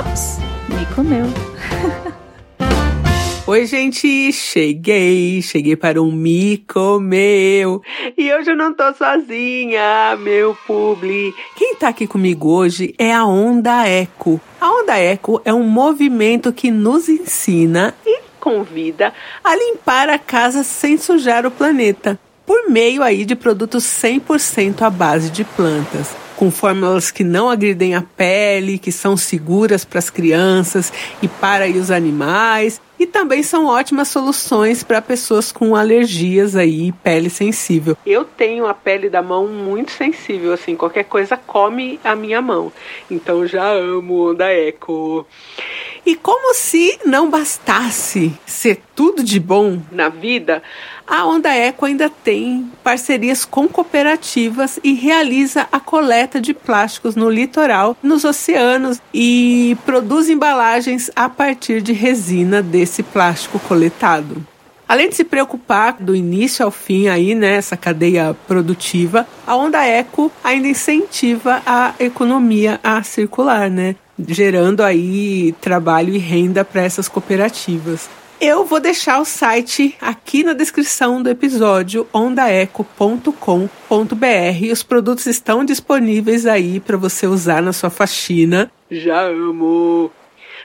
Ops, me comeu. Oi, gente, cheguei, cheguei para um Me Comeu. E hoje eu não tô sozinha, meu publi. Quem tá aqui comigo hoje é a Onda Eco. A Onda Eco é um movimento que nos ensina e convida a limpar a casa sem sujar o planeta, por meio aí de produtos 100% à base de plantas com fórmulas que não agridem a pele, que são seguras para as crianças e para os animais. E também são ótimas soluções para pessoas com alergias aí, pele sensível. Eu tenho a pele da mão muito sensível, assim, qualquer coisa come a minha mão. Então já amo Onda Eco. E como se não bastasse ser tudo de bom na vida, a Onda Eco ainda tem parcerias com cooperativas e realiza a coleta de plásticos no litoral, nos oceanos e produz embalagens a partir de resina desse plástico coletado. Além de se preocupar do início ao fim aí, né, essa cadeia produtiva, a Onda Eco ainda incentiva a economia a circular, né, gerando aí trabalho e renda para essas cooperativas. Eu vou deixar o site aqui na descrição do episódio ondaeco.com.br. Os produtos estão disponíveis aí para você usar na sua faxina. Já amo!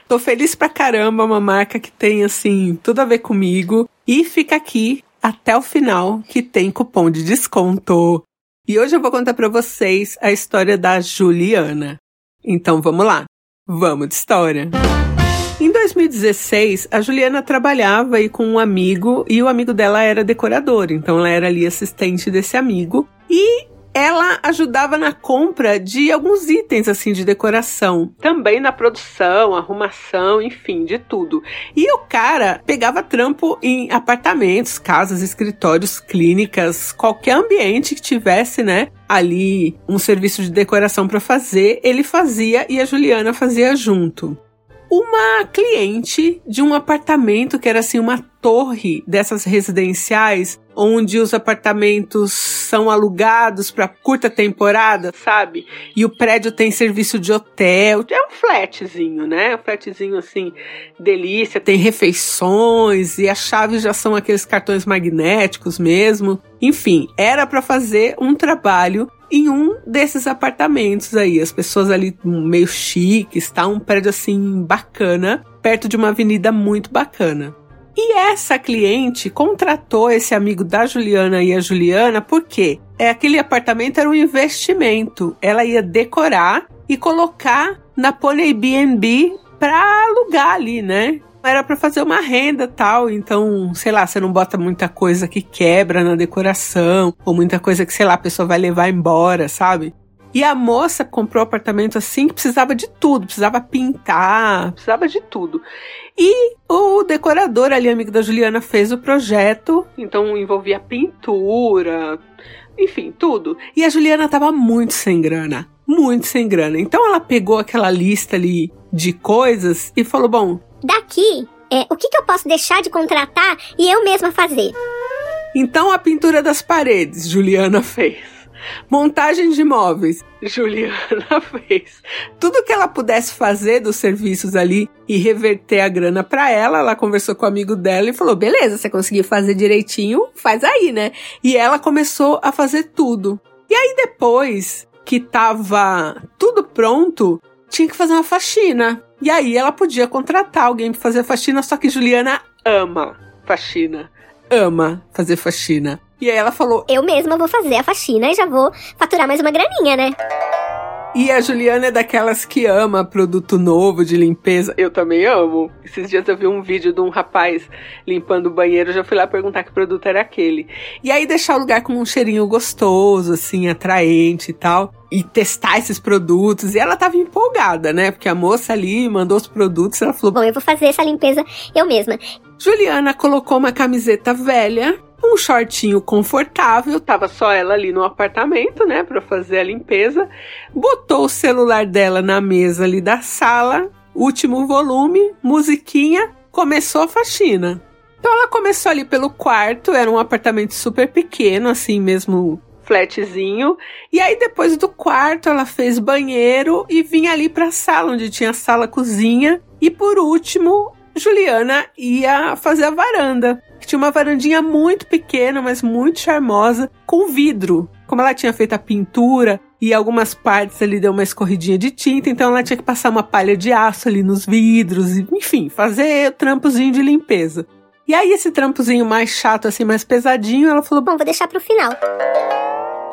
Tô feliz pra caramba, uma marca que tem assim tudo a ver comigo e fica aqui até o final que tem cupom de desconto. E hoje eu vou contar para vocês a história da Juliana. Então vamos lá. Vamos de história. Em 2016, a Juliana trabalhava aí com um amigo e o amigo dela era decorador, então ela era ali assistente desse amigo e ajudava na compra de alguns itens assim de decoração, também na produção, arrumação, enfim, de tudo. E o cara pegava trampo em apartamentos, casas, escritórios, clínicas, qualquer ambiente que tivesse, né? Ali um serviço de decoração para fazer, ele fazia e a Juliana fazia junto uma cliente de um apartamento que era assim uma torre dessas residenciais onde os apartamentos são alugados para curta temporada, sabe? E o prédio tem serviço de hotel, é um flatzinho, né? Um flatzinho assim, delícia, tem refeições e as chaves já são aqueles cartões magnéticos mesmo. Enfim, era para fazer um trabalho em um desses apartamentos aí. As pessoas ali meio chiques, tá? Um prédio assim bacana, perto de uma avenida muito bacana. E essa cliente contratou esse amigo da Juliana e a Juliana porque é aquele apartamento era um investimento. Ela ia decorar e colocar na Pony BNB para alugar ali, né? era para fazer uma renda tal, então, sei lá, você não bota muita coisa que quebra na decoração, ou muita coisa que, sei lá, a pessoa vai levar embora, sabe? E a moça comprou o apartamento assim que precisava de tudo, precisava pintar, precisava de tudo. E o decorador ali, amigo da Juliana, fez o projeto, então envolvia pintura, enfim, tudo. E a Juliana tava muito sem grana, muito sem grana. Então ela pegou aquela lista ali de coisas e falou: Bom, Daqui, é, o que, que eu posso deixar de contratar e eu mesma fazer? Então a pintura das paredes, Juliana fez. Montagem de móveis, Juliana fez. Tudo que ela pudesse fazer dos serviços ali e reverter a grana para ela, ela conversou com o amigo dela e falou: beleza, você conseguiu fazer direitinho, faz aí, né? E ela começou a fazer tudo. E aí depois que tava tudo pronto, tinha que fazer uma faxina. E aí ela podia contratar alguém para fazer faxina, só que Juliana ama faxina. Ama fazer faxina. E aí ela falou: Eu mesma vou fazer a faxina e já vou faturar mais uma graninha, né? E a Juliana é daquelas que ama produto novo de limpeza. Eu também amo. Esses dias eu vi um vídeo de um rapaz limpando o banheiro, já fui lá perguntar que produto era aquele. E aí deixar o lugar com um cheirinho gostoso, assim, atraente e tal. E testar esses produtos. E ela tava empolgada, né? Porque a moça ali mandou os produtos, ela falou: Bom, eu vou fazer essa limpeza eu mesma. Juliana colocou uma camiseta velha um shortinho confortável, tava só ela ali no apartamento, né, para fazer a limpeza. Botou o celular dela na mesa ali da sala, último volume, musiquinha, começou a faxina. Então ela começou ali pelo quarto, era um apartamento super pequeno, assim mesmo flatzinho. E aí depois do quarto ela fez banheiro e vinha ali para a sala onde tinha sala cozinha. E por último, Juliana ia fazer a varanda. Que tinha uma varandinha muito pequena, mas muito charmosa, com vidro. Como ela tinha feito a pintura e algumas partes ali deu uma escorridinha de tinta, então ela tinha que passar uma palha de aço ali nos vidros, enfim, fazer o trampozinho de limpeza. E aí esse trampozinho mais chato, assim, mais pesadinho, ela falou: Bom, vou deixar pro final.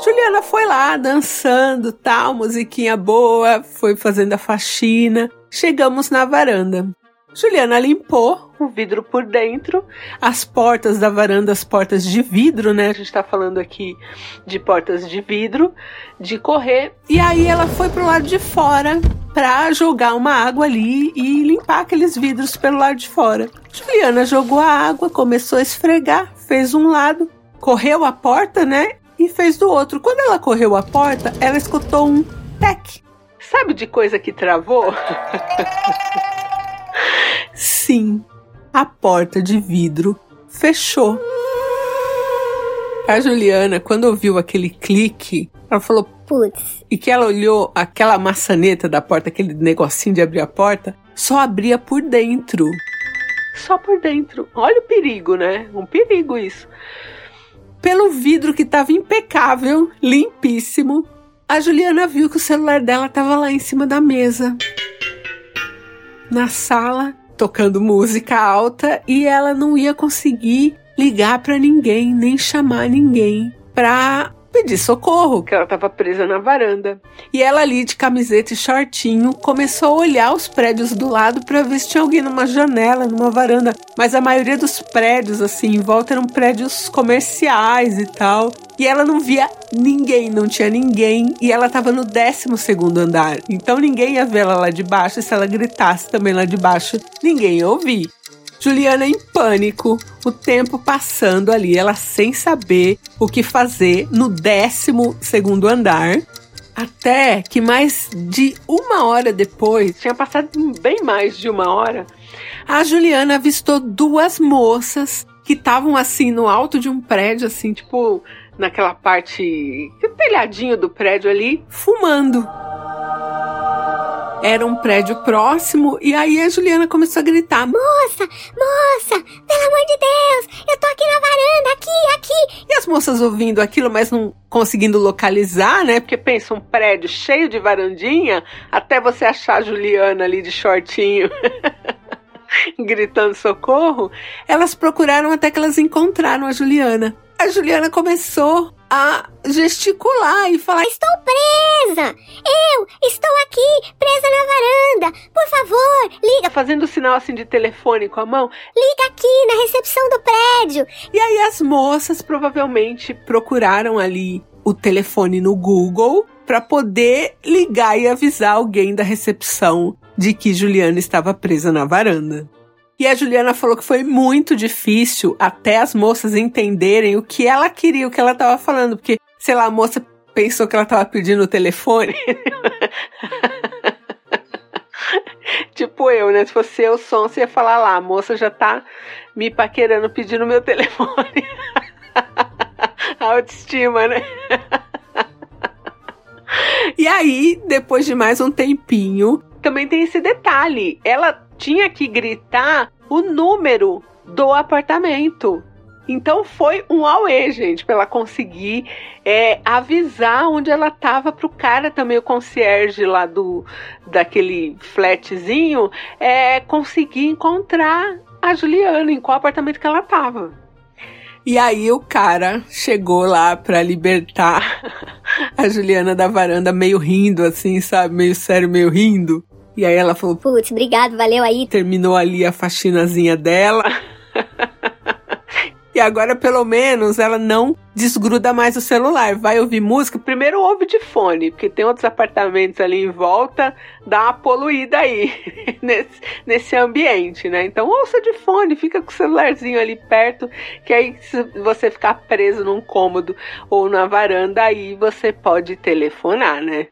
Juliana foi lá dançando, tal, musiquinha boa, foi fazendo a faxina. Chegamos na varanda. Juliana limpou o vidro por dentro, as portas da varanda, as portas de vidro, né? A gente tá falando aqui de portas de vidro, de correr. E aí ela foi pro lado de fora para jogar uma água ali e limpar aqueles vidros pelo lado de fora. Juliana jogou a água, começou a esfregar, fez um lado, correu a porta, né? E fez do outro. Quando ela correu a porta, ela escutou um tec. Sabe de coisa que travou? Sim, a porta de vidro fechou. A Juliana, quando ouviu aquele clique, ela falou: Putz. E que ela olhou aquela maçaneta da porta, aquele negocinho de abrir a porta, só abria por dentro. Só por dentro. Olha o perigo, né? Um perigo isso. Pelo vidro que estava impecável, limpíssimo, a Juliana viu que o celular dela estava lá em cima da mesa. Na sala, tocando música alta e ela não ia conseguir ligar para ninguém, nem chamar ninguém para pedir socorro, que ela estava presa na varanda. E ela ali de camiseta e shortinho começou a olhar os prédios do lado para ver se tinha alguém numa janela, numa varanda. Mas a maioria dos prédios assim em volta eram prédios comerciais e tal. E ela não via ninguém, não tinha ninguém. E ela estava no 12 segundo andar. Então ninguém ia ver ela lá de baixo. E se ela gritasse também lá de baixo, ninguém ia ouvir. Juliana em pânico, o tempo passando ali, ela sem saber o que fazer no 12 segundo andar. Até que mais de uma hora depois, tinha passado bem mais de uma hora, a Juliana avistou duas moças que estavam assim no alto de um prédio, assim, tipo naquela parte, telhadinho do prédio ali, fumando era um prédio próximo e aí a Juliana começou a gritar: Moça, moça, pelo amor de Deus, eu tô aqui na varanda, aqui, aqui. E as moças ouvindo aquilo, mas não conseguindo localizar, né? Porque pensa um prédio cheio de varandinha, até você achar a Juliana ali de shortinho. gritando socorro, elas procuraram até que elas encontraram a Juliana. A Juliana começou a gesticular e falar: Estou presa! Eu estou aqui, presa na varanda! Por favor, liga! Fazendo sinal assim de telefone com a mão: Liga aqui na recepção do prédio! E aí as moças provavelmente procuraram ali o telefone no Google para poder ligar e avisar alguém da recepção de que Juliana estava presa na varanda. E a Juliana falou que foi muito difícil até as moças entenderem o que ela queria, o que ela estava falando, porque, sei lá, a moça pensou que ela estava pedindo o telefone. tipo eu, né? Se fosse eu, som, você ia falar lá, a moça já tá me paquerando pedindo meu telefone. a autoestima, né? e aí, depois de mais um tempinho, também tem esse detalhe. Ela tinha que gritar o número do apartamento. Então foi um auê, gente, para ela conseguir é, avisar onde ela estava para o cara também, o concierge lá do daquele flatzinho, é, conseguir encontrar a Juliana, em qual apartamento que ela estava. E aí o cara chegou lá para libertar a Juliana da varanda, meio rindo, assim, sabe? Meio sério, meio rindo. E aí ela falou: Putz, obrigado, valeu aí. Terminou ali a faxinazinha dela. E agora, pelo menos, ela não desgruda mais o celular. Vai ouvir música, primeiro ouve de fone, porque tem outros apartamentos ali em volta, dá uma poluída aí nesse, nesse ambiente, né? Então ouça de fone, fica com o celularzinho ali perto, que aí se você ficar preso num cômodo ou na varanda, aí você pode telefonar, né?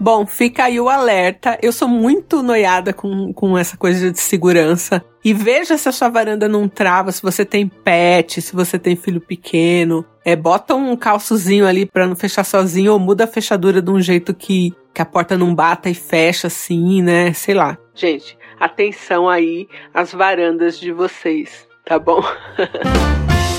Bom, fica aí o alerta. Eu sou muito noiada com, com essa coisa de segurança. E veja se a sua varanda não trava, se você tem pet, se você tem filho pequeno. É, bota um calçozinho ali para não fechar sozinho ou muda a fechadura de um jeito que, que a porta não bata e fecha assim, né? Sei lá. Gente, atenção aí às varandas de vocês, tá bom?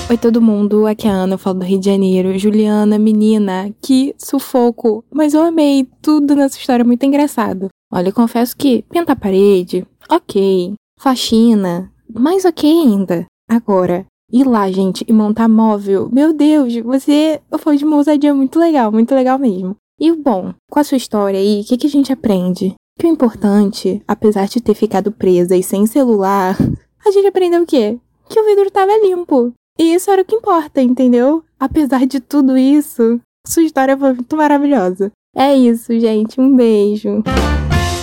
Oi todo mundo, aqui é a Ana, eu falo do Rio de Janeiro. Juliana, menina, que sufoco. Mas eu amei tudo nessa história, muito engraçado. Olha, eu confesso que pintar a parede, ok. Faxina, mais ok ainda. Agora, ir lá, gente, e montar móvel, meu Deus, você foi de uma ousadia muito legal, muito legal mesmo. E bom, com a sua história aí, o que, que a gente aprende? Que o importante, apesar de ter ficado presa e sem celular, a gente aprendeu o quê? Que o vidro estava limpo. E isso era o que importa, entendeu? Apesar de tudo isso, sua história foi muito maravilhosa. É isso, gente. Um beijo.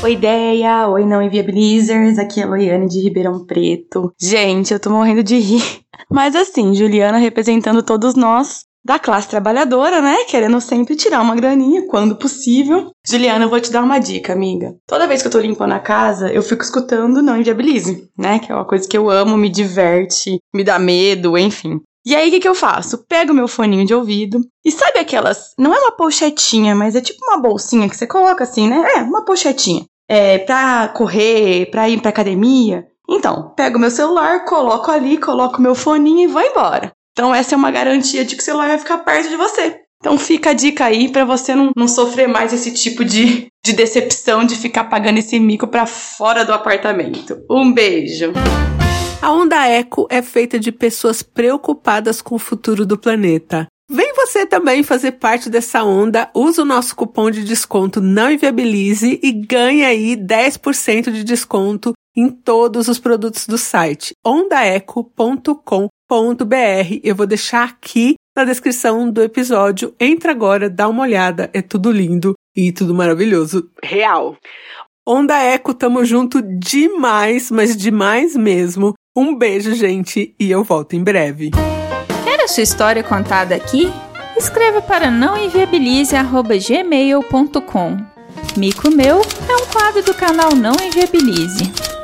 Oi, ideia! Oi, não inviabilizers! Aqui é a Loiane de Ribeirão Preto. Gente, eu tô morrendo de rir. Mas assim, Juliana representando todos nós da classe trabalhadora, né? Querendo sempre tirar uma graninha quando possível. Juliana, eu vou te dar uma dica, amiga. Toda vez que eu tô limpando a casa, eu fico escutando Não Inviabilize, né? Que é uma coisa que eu amo, me diverte, me dá medo, enfim. E aí, o que, que eu faço? Pego meu foninho de ouvido e sabe aquelas. Não é uma pochetinha, mas é tipo uma bolsinha que você coloca assim, né? É, uma pochetinha. É, pra correr, pra ir pra academia. Então, pego meu celular, coloco ali, coloco meu foninho e vou embora. Então, essa é uma garantia de que o celular vai ficar perto de você. Então, fica a dica aí para você não, não sofrer mais esse tipo de, de decepção de ficar pagando esse mico para fora do apartamento. Um beijo! A Onda Eco é feita de pessoas preocupadas com o futuro do planeta. Vem você também fazer parte dessa onda, usa o nosso cupom de desconto Não Inviabilize e ganha aí 10% de desconto em todos os produtos do site ondaeco.com www.ecoagro.br. Eu vou deixar aqui na descrição do episódio. Entra agora, dá uma olhada, é tudo lindo e tudo maravilhoso. Real. Onda Eco, tamo junto demais, mas demais mesmo. Um beijo, gente, e eu volto em breve. Quer a sua história contada aqui? Escreva para nãoenviabilize.gmail.com Mico Meu é um quadro do canal Não Enviabilize.